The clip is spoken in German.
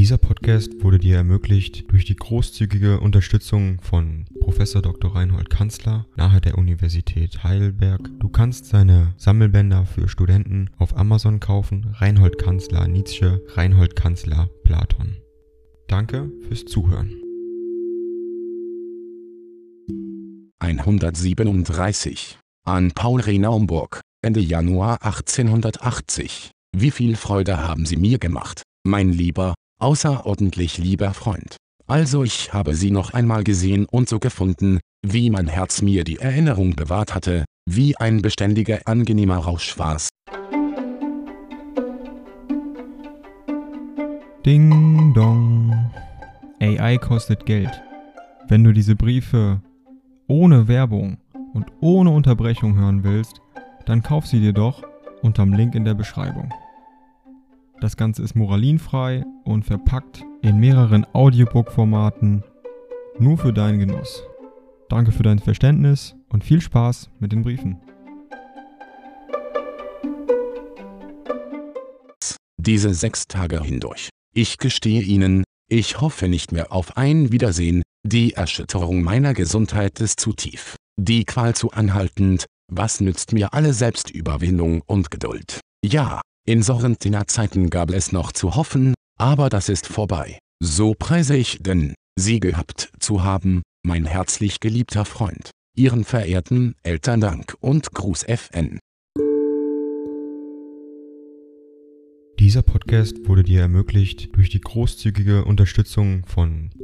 Dieser Podcast wurde dir ermöglicht durch die großzügige Unterstützung von Professor Dr. Reinhold Kanzler nahe der Universität Heidelberg. Du kannst seine Sammelbänder für Studenten auf Amazon kaufen. Reinhold Kanzler Nietzsche, Reinhold Kanzler Platon. Danke fürs Zuhören. 137 an Paul Renaumburg, Ende Januar 1880. Wie viel Freude haben Sie mir gemacht, mein lieber, außerordentlich lieber Freund. Also ich habe sie noch einmal gesehen und so gefunden, wie mein Herz mir die Erinnerung bewahrt hatte, wie ein beständiger angenehmer Rausch war's. Ding dong. AI kostet Geld. Wenn du diese Briefe ohne Werbung und ohne Unterbrechung hören willst, dann kauf sie dir doch unterm Link in der Beschreibung. Das Ganze ist moralinfrei und verpackt in mehreren Audiobook-Formaten nur für deinen Genuss. Danke für dein Verständnis und viel Spaß mit den Briefen. Diese sechs Tage hindurch. Ich gestehe Ihnen, ich hoffe nicht mehr auf ein Wiedersehen, die Erschütterung meiner Gesundheit ist zu tief, die Qual zu anhaltend, was nützt mir alle Selbstüberwindung und Geduld? Ja, in Sorrentiner-Zeiten gab es noch zu hoffen, aber das ist vorbei. So preise ich denn, Sie gehabt zu haben, mein herzlich geliebter Freund. Ihren verehrten Eltern Dank und Gruß FN. Dieser Podcast wurde dir ermöglicht durch die großzügige Unterstützung von